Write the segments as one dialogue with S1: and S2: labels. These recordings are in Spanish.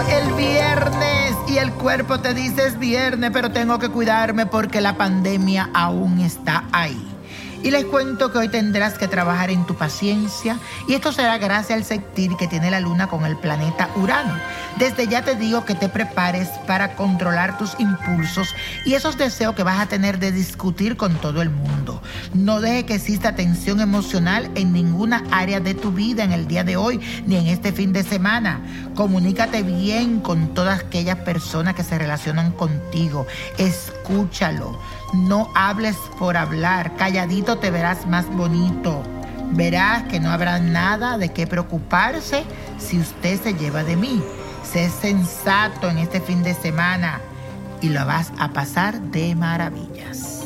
S1: El viernes y el cuerpo te dice es viernes, pero tengo que cuidarme porque la pandemia aún está ahí. Y les cuento que hoy tendrás que trabajar en tu paciencia y esto será gracias al sectir que tiene la luna con el planeta Urano. Desde ya te digo que te prepares para controlar tus impulsos y esos deseos que vas a tener de discutir con todo el mundo. No deje que exista tensión emocional en ninguna área de tu vida en el día de hoy ni en este fin de semana. Comunícate bien con todas aquellas personas que se relacionan contigo. Escúchalo. No hables por hablar. Calladito te verás más bonito. Verás que no habrá nada de qué preocuparse si usted se lleva de mí. Sé sensato en este fin de semana y lo vas a pasar de maravillas.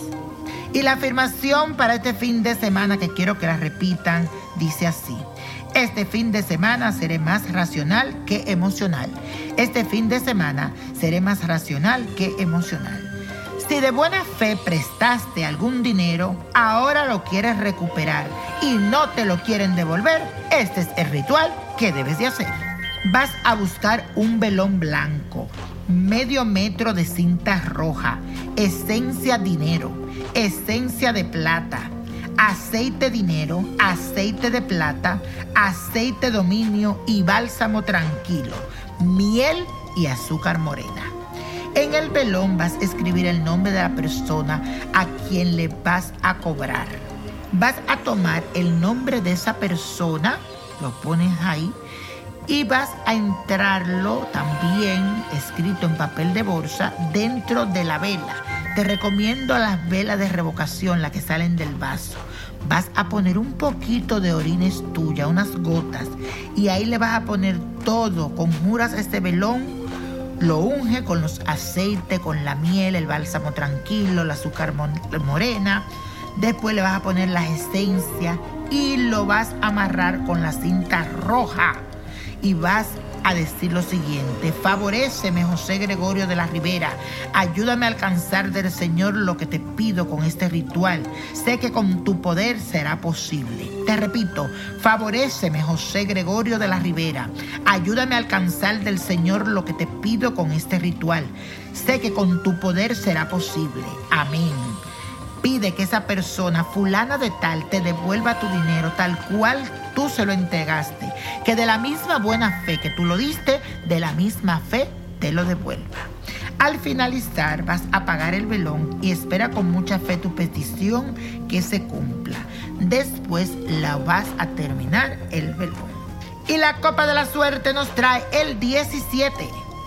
S1: Y la afirmación para este fin de semana que quiero que la repitan dice así. Este fin de semana seré más racional que emocional. Este fin de semana seré más racional que emocional. Si de buena fe prestaste algún dinero, ahora lo quieres recuperar y no te lo quieren devolver, este es el ritual que debes de hacer. Vas a buscar un velón blanco, medio metro de cinta roja, esencia dinero, esencia de plata, aceite dinero, aceite de plata, aceite dominio y bálsamo tranquilo, miel y azúcar morena. En el velón vas a escribir el nombre de la persona a quien le vas a cobrar. Vas a tomar el nombre de esa persona, lo pones ahí, y vas a entrarlo también escrito en papel de bolsa dentro de la vela. Te recomiendo las velas de revocación, las que salen del vaso. Vas a poner un poquito de orines tuya, unas gotas, y ahí le vas a poner todo. Conjuras este velón lo unge con los aceites, con la miel, el bálsamo tranquilo, el azúcar morena. Después le vas a poner las esencias y lo vas a amarrar con la cinta roja. Y vas a decir lo siguiente, favoreceme José Gregorio de la Rivera, ayúdame a alcanzar del Señor lo que te pido con este ritual. Sé que con tu poder será posible. Te repito, favoreceme José Gregorio de la Rivera, ayúdame a alcanzar del Señor lo que te pido con este ritual. Sé que con tu poder será posible. Amén. Pide que esa persona, fulana de tal, te devuelva tu dinero tal cual tú se lo entregaste. Que de la misma buena fe que tú lo diste, de la misma fe te lo devuelva. Al finalizar vas a apagar el velón y espera con mucha fe tu petición que se cumpla. Después la vas a terminar el velón. Y la copa de la suerte nos trae el 17,